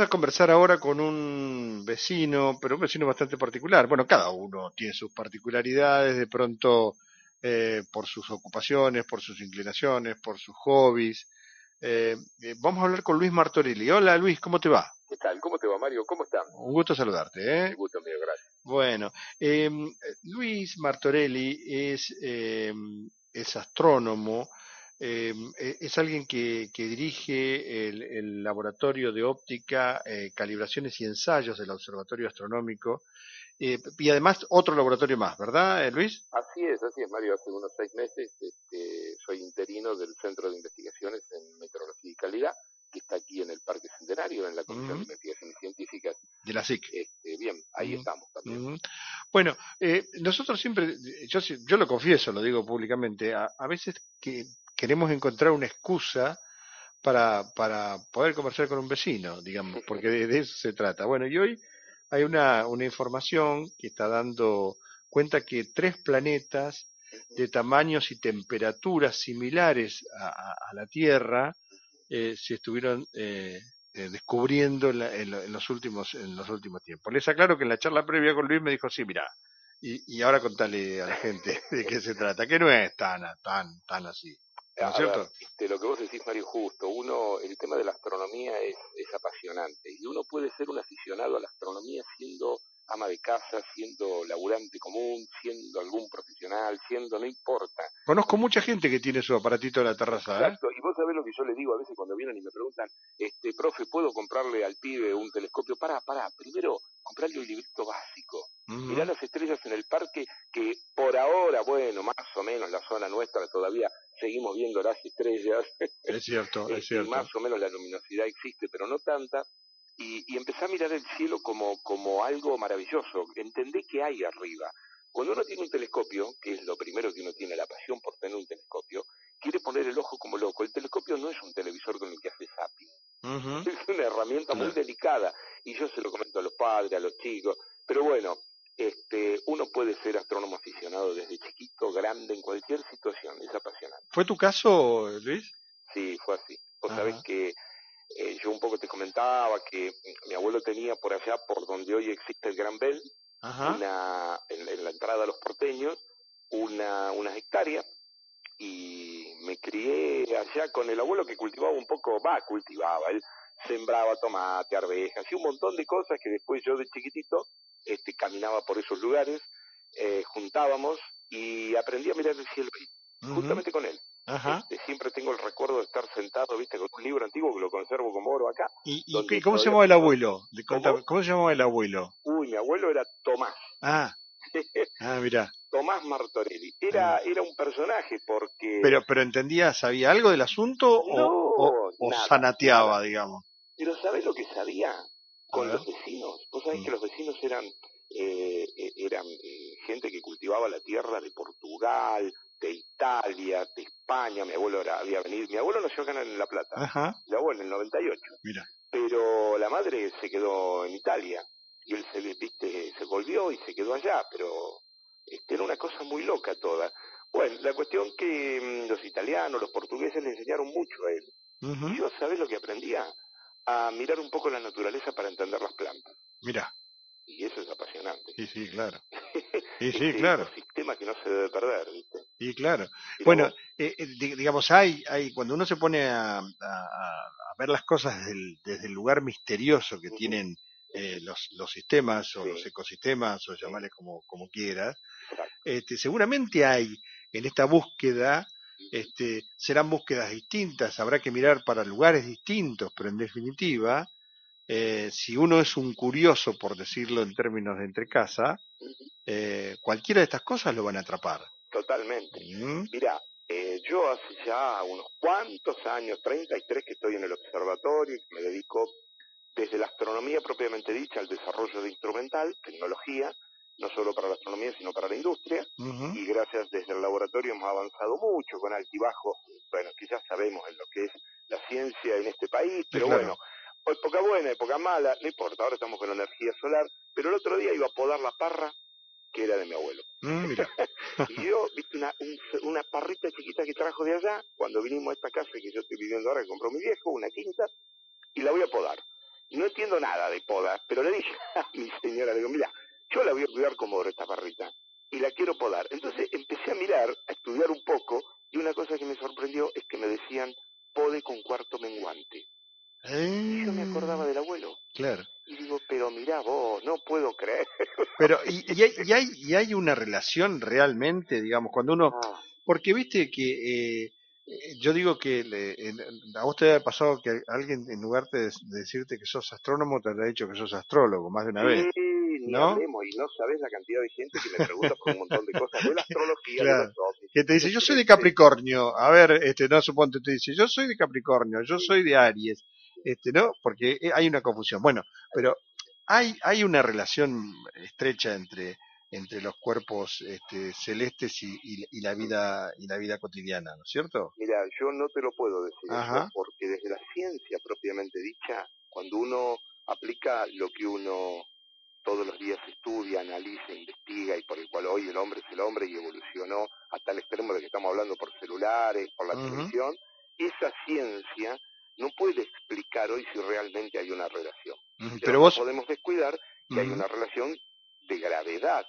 A conversar ahora con un vecino, pero un vecino bastante particular. Bueno, cada uno tiene sus particularidades, de pronto eh, por sus ocupaciones, por sus inclinaciones, por sus hobbies. Eh, eh, vamos a hablar con Luis Martorelli. Hola Luis, ¿cómo te va? ¿Qué tal? ¿Cómo te va, Mario? ¿Cómo estás? Un gusto saludarte. ¿eh? Un gusto mío, gracias. Bueno, em, Luis Martorelli es, em, es astrónomo, eh, es alguien que, que dirige el, el, laboratorio de óptica, eh, calibraciones y ensayos del Observatorio Astronómico eh, y además otro laboratorio más, ¿verdad, eh, Luis? Así es, así es, Mario. Hace unos seis meses este, soy interino del Centro de Investigaciones en Meteorología y Calidad, que está aquí en el Parque Centenario, en la Comisión uh -huh. de Investigaciones Científicas. De la SIC. Este, bien, ahí uh -huh. estamos también. Uh -huh. Bueno, eh, nosotros siempre, yo, yo lo confieso, lo digo públicamente, a, a veces que queremos encontrar una excusa para, para poder conversar con un vecino, digamos, porque de, de, eso se trata. Bueno, y hoy hay una, una información que está dando cuenta que tres planetas de tamaños y temperaturas similares a, a, a la Tierra eh, se estuvieron eh, eh, descubriendo en, la, en, en, los últimos, en los últimos tiempos. Les aclaro que en la charla previa con Luis me dijo, sí, mira, y, y ahora contale a la gente de qué se trata, que no es tan, tan, tan así. ¿No es cierto? Ver, este, lo que vos decís, Mario, justo. Uno, el tema de la astronomía es, es apasionante y uno puede ser un aficionado a la astronomía siendo ama de casa, siendo laburante común, siendo algún profesional, siendo, no importa. Conozco mucha gente que tiene su aparatito en la terraza, ¿eh? Exacto, y vos sabés lo que yo le digo a veces cuando vienen y me preguntan, este, profe, ¿puedo comprarle al pibe un telescopio? Pará, pará, primero comprarle un librito básico. Uh -huh. Mirá las estrellas en el parque que por ahora, bueno, más o menos la zona nuestra todavía seguimos viendo las estrellas. Es cierto, es este, cierto. Más o menos la luminosidad existe, pero no tanta y, y empecé a mirar el cielo como, como algo maravilloso. Entendé que hay arriba. Cuando uno tiene un telescopio, que es lo primero que uno tiene, la pasión por tener un telescopio, quiere poner el ojo como loco. El telescopio no es un televisor con el que hace zapping. Uh -huh. Es una herramienta muy delicada. Y yo se lo comento a los padres, a los chicos. Pero bueno, este, uno puede ser astrónomo aficionado desde chiquito, grande, en cualquier situación. Es apasionante. ¿Fue tu caso, Luis? Sí, fue así. Vos sabés que eh, yo un poco te comentaba que mi abuelo tenía por allá, por donde hoy existe el Gran Bell, una, en, en, la entrada a los porteños, una, unas hectáreas, y me crié allá con el abuelo que cultivaba un poco, va, cultivaba, él sembraba tomate, arvejas y un montón de cosas que después yo de chiquitito este, caminaba por esos lugares, eh, juntábamos y aprendí a mirar el cielo ahí, uh -huh. justamente con él. Ajá. Este, siempre tengo el recuerdo de estar sentado, viste, con un libro antiguo que lo conservo como oro acá. ¿Y, y cómo se llamaba el abuelo? ¿Cómo? ¿Cómo? se llamaba el abuelo? Uy, mi abuelo era Tomás. Ah. Ah, mira. Tomás Martorelli. Era, ah. era un personaje porque... Pero, pero entendía, ¿sabía algo del asunto no, o, o, o nada, sanateaba, nada. digamos? Pero ¿sabes lo que sabía? Con los vecinos. Vos sabés mm. que los vecinos eran, eh, eh eran eh, gente que cultivaba la tierra de Portugal, de Italia, de España, mi abuelo era, había venido, mi abuelo nació acá en La Plata, Ajá. mi abuelo en el 98, Mira. pero la madre se quedó en Italia, y él se, viste, se volvió y se quedó allá, pero este, era una cosa muy loca toda. Bueno, la cuestión que mmm, los italianos, los portugueses le enseñaron mucho a él. Uh -huh. Yo, ¿sabés lo que aprendía? A mirar un poco la naturaleza para entender las plantas. Mira y eso es apasionante. Sí, sí, claro. Sí, sí, claro. Es un sistema que no se debe perder, ¿viste? Sí, claro. Bueno, eh, eh, digamos, hay, hay, cuando uno se pone a, a, a ver las cosas desde el, desde el, lugar misterioso que uh -huh. tienen eh, los, los sistemas o sí. los ecosistemas, o llamarles como, como quieras, este, seguramente hay en esta búsqueda, este, serán búsquedas distintas, habrá que mirar para lugares distintos, pero en definitiva, eh, si uno es un curioso, por decirlo en términos de entre casa, eh, cualquiera de estas cosas lo van a atrapar. Totalmente. Mira, eh, yo hace ya unos cuantos años, 33 que estoy en el observatorio y me dedico desde la astronomía propiamente dicha al desarrollo de instrumental, tecnología, no solo para la astronomía, sino para la industria. Y gracias desde el laboratorio hemos avanzado mucho con altibajo. Bueno, quizás sabemos en lo que es la ciencia en este país, pero bueno, época buena, época mala, no importa, ahora estamos con la energía solar. Pero el otro día iba a podar la parra que era de mi abuelo. Mm, y yo, viste, una, una parrita chiquita que trajo de allá, cuando vinimos a esta casa que yo estoy viviendo ahora, que compró mi viejo, una quinta, y la voy a podar. No entiendo nada de poda, pero le dije a mi señora, le digo, mira, yo la voy a cuidar como oro esta parrita, y la quiero podar. Entonces empecé a mirar, a estudiar un poco, y una cosa que me sorprendió es que me decían, pode con cuarto menguante. Y yo me acordaba del abuelo. Claro. Y digo, pero mira vos, no puedo creer. Pero, y, y, hay, y, hay, y hay una relación realmente, digamos, cuando uno... Ah. Porque viste que eh, eh, yo digo que le, a vos te ha pasado que alguien, en lugar de, decirte que sos astrónomo, te ha dicho que sos astrólogo más de una vez. ¿No? y no sabes la cantidad de gente que me pregunta por un montón de cosas de la astrología, de Que te dice, yo soy de Capricornio. A ver, este, no suponte, te dice, yo soy de Capricornio, yo soy de Aries. Este, ¿no? Porque eh, hay una confusión. Bueno, pero hay, hay una relación estrecha entre entre los cuerpos este, celestes y, y, la vida y la vida cotidiana, ¿no es cierto? Mira, yo no te lo puedo decir porque desde la ciencia propiamente dicha, cuando uno aplica lo que uno todos los días estudia, analiza, investiga y por el cual hoy el hombre es el hombre y evolucionó hasta el extremo de que estamos hablando por celulares, por la televisión, esa ciencia no puede explicar hoy si realmente hay una relación. Pero, vos... no podemos descuidar que hay una relación de gravedad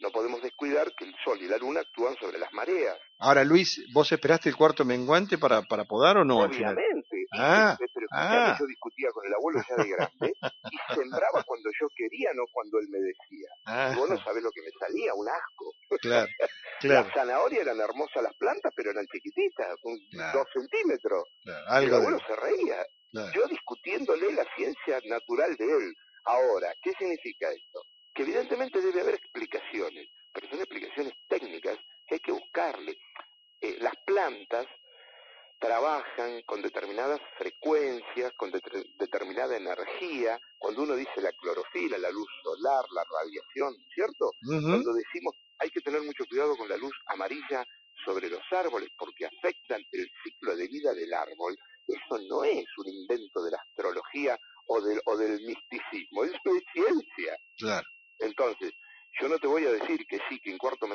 no podemos descuidar que el Sol y la Luna actúan sobre las mareas. Ahora, Luis, ¿vos esperaste el cuarto menguante para, para podar o no? Obviamente. Ah, pero ah. yo discutía con el abuelo ya de grande y sembraba cuando yo quería, no cuando él me decía. Ah. vos no sabés lo que me salía, un asco. Claro, claro. Las zanahorias eran hermosas las plantas, pero eran chiquititas, dos centímetros. el abuelo se reía. Yo discutiéndole la ciencia natural de él. Ahora, ¿qué significa esto? que evidentemente debe haber explicaciones, pero son explicaciones técnicas que hay que buscarle. Eh, las plantas trabajan con determinadas frecuencias, con determinada energía. Cuando uno dice la clorofila, la luz solar, la radiación, ¿cierto? Cuando decimos hay que tener mucho cuidado con la luz amarilla sobre los árboles porque afectan el ciclo de vida del árbol, eso no es un invento de la astrología o del, o del misticismo, eso es ciencia. Claro. Entonces, yo no te voy a decir que sí, que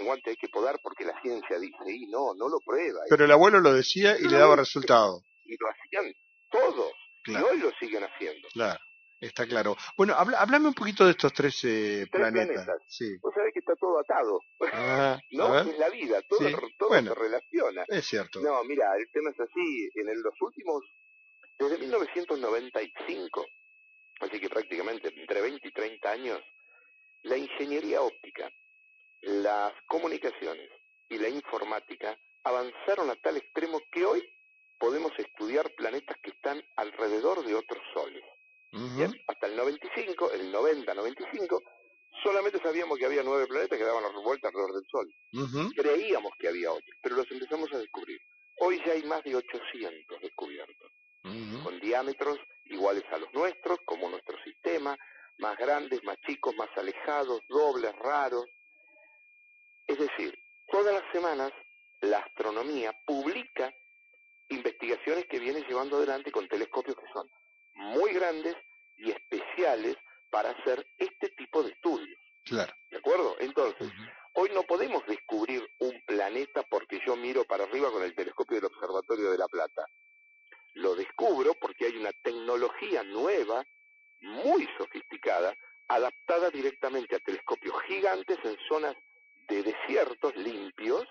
menguante hay que podar porque la ciencia dice, y no, no lo prueba. Pero el abuelo lo decía y le daba resultado. Y lo hacían todos, y hoy lo siguen haciendo. Claro. Está claro. Bueno, habla, hablame un poquito de estos tres, eh, planetas. Sí. Vos sabés que está todo atado. Ah, ¿No? Es la vida, todo, todo se relaciona. Es cierto. No, mira, el tema es así. En los últimos, desde 1995, así que prácticamente entre 20 y 30 años, la ingeniería óptica, las comunicaciones y la informática avanzaron a tal extremo que hoy podemos estudiar planetas que están alrededor de otros soles. Hasta el 95, el 90, 95, solamente sabíamos que había nueve planetas que daban la vuelta alrededor del Sol. Creíamos que había otros, pero los empezamos a descubrir. Hoy ya hay más de 800 descubiertos, con diámetros iguales a los nuestros, como nuestro sistema, más grandes, más chicos, más alejados, dobles, raros. Es decir, todas las semanas la astronomía publica investigaciones que viene llevando adelante con telescopios que son muy grandes y especiales para hacer este tipo de estudios. Claro. ¿De acuerdo? Entonces, hoy no podemos descubrir un planeta porque yo miro para arriba con el telescopio del Observatorio de La Plata. Lo descubro porque hay una tecnología nueva muy sofisticada, adaptada directamente a telescopios gigantes en zonas desiertos limpios,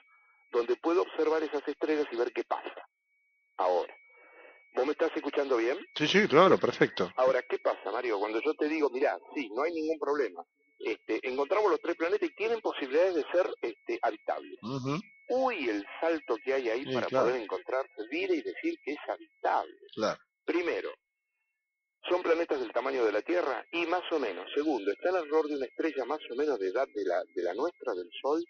donde puedo observar esas estrellas y ver qué pasa. Ahora, ¿vos me estás escuchando bien? Sí, sí, claro, perfecto. Ahora, ¿qué pasa, Mario? Cuando yo te digo, mira, sí, no hay ningún problema. Este, encontramos los tres planetas y tienen posibilidades de ser este, habitables. Uy, el salto que hay ahí para poder encontrar vida y decir que es habitable. Claro. Primero, ¿Son planetas del tamaño de la Tierra? Y más o menos. Segundo, ¿está alrededor de una estrella más o menos de edad de la, de la nuestra, del Sol?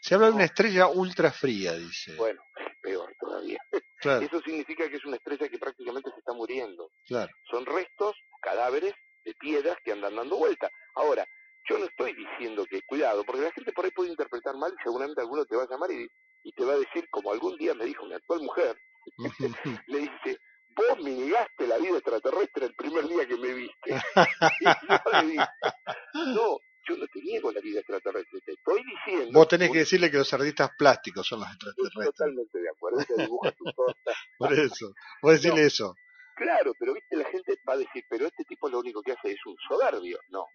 Se habla de una estrella ultra fría, dice. Bueno, peor todavía. Eso significa que es una estrella que prácticamente se está muriendo. Claro. Son restos, cadáveres de piedras que andan dando vuelta. Ahora, yo no estoy diciendo que, cuidado, porque la gente por ahí puede interpretar mal y seguramente alguno te va a llamar y, y te va a decir, como algún día me dijo mi actual mujer, le dice, vos me negaste la vida extraterrestre el primer día que me viste. y yo le dije, no, yo no te niego la vida extraterrestre, te estoy diciendo... Vos tenés que decirle que los artistas plásticos son los extraterrestres. Totalmente de acuerdo, dibuja tu cosa. Por eso, vos decirle eso. Claro, pero viste, la gente va a decir, pero este tipo lo único que hace es un soberbio. No,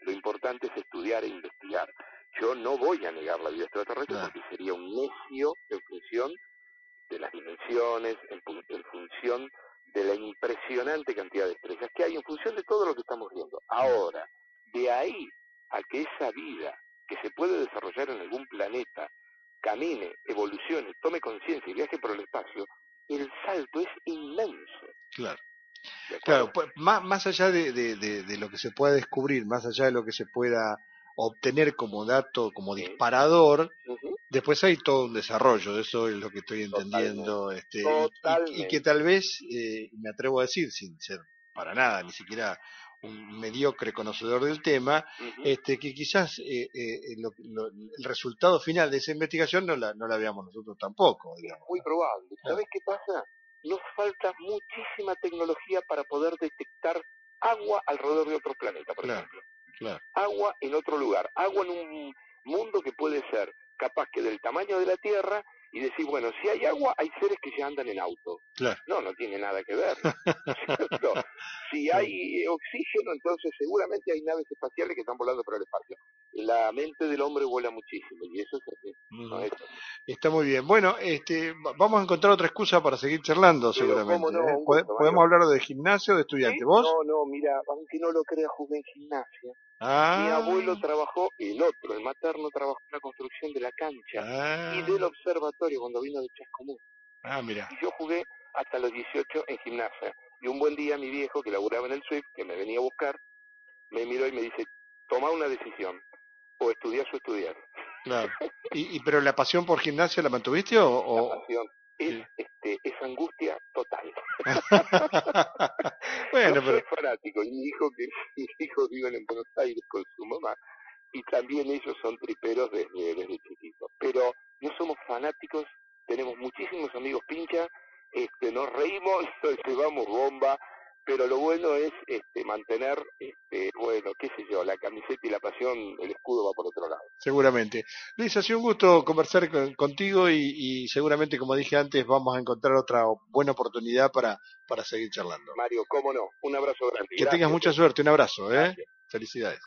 lo importante es estudiar e investigar. Yo no voy a negar la vida extraterrestre porque sería un necio en función de las dimensiones, en, función de la impresionante cantidad de estrellas que hay, en función de todo lo que estamos viendo. Ahora, de ahí a que esa vida que se puede desarrollar en algún planeta camine, evolucione, tome conciencia y viaje por el espacio, el salto es inmenso. Claro. Claro, pues, más, más allá de, de, lo que se pueda descubrir, más allá de lo que se pueda obtener como dato, como disparador, después hay todo un desarrollo, eso es lo que estoy entendiendo, este, y, que tal vez, eh, me atrevo a decir, sin ser para nada, ni siquiera un mediocre conocedor del tema, este, que quizás eh, eh, el resultado final de esa investigación no la, no la veamos nosotros tampoco. Digamos. Muy probable. ¿Sabes qué pasa? Nos falta muchísima tecnología para poder detectar agua alrededor de otro planeta, por ejemplo. Agua en otro lugar, agua en un mundo que puede ser capaz que del tamaño de la Tierra y decir, bueno, si hay agua, hay seres que ya andan en auto. No, no tiene nada que ver. si hay oxígeno, entonces seguramente hay naves espaciales que están volando por el espacio. La mente del hombre vuela muchísimo y eso es así. Está muy bien. Bueno, este, vamos a encontrar otra excusa para seguir charlando, seguramente. ¿eh? ¿Podemos hablar de gimnasio, de estudiante? ¿Vos? No, no, mira, aunque no lo creas, jugué en gimnasia. Mi abuelo trabajó, el otro, el materno, trabajó en la construcción de la cancha y del ah. observatorio cuando vino de Chascomús. Ah, mira. Y yo jugué hasta los 18 en gimnasia. Y un buen día mi viejo, que laburaba en el Swift, que me venía a buscar, me miró y me dice, toma una decisión, o estudias o estudiar. Claro. ¿Y, pero la pasión por gimnasia la mantuviste o...? La pasión es, este, es angustia total. bueno, pero... soy fanático y mi hijo que mis hijos viven en Buenos Aires con su mamá y también ellos son triperos desde, desde chiquitos. Pero no somos fanáticos, tenemos muchísimos amigos pincha, este, nos reímos, nos llevamos bomba, pero lo bueno es este, mantener, este, bueno, qué sé yo, la camiseta y la pasión, el escudo va por otro lado. Seguramente. Luis, ha sido un gusto conversar contigo y, seguramente, como dije antes, vamos a encontrar otra buena oportunidad para, para seguir charlando. Mario, cómo no, un abrazo grande. Que tengas mucha suerte, un abrazo, ¿eh? Felicidades.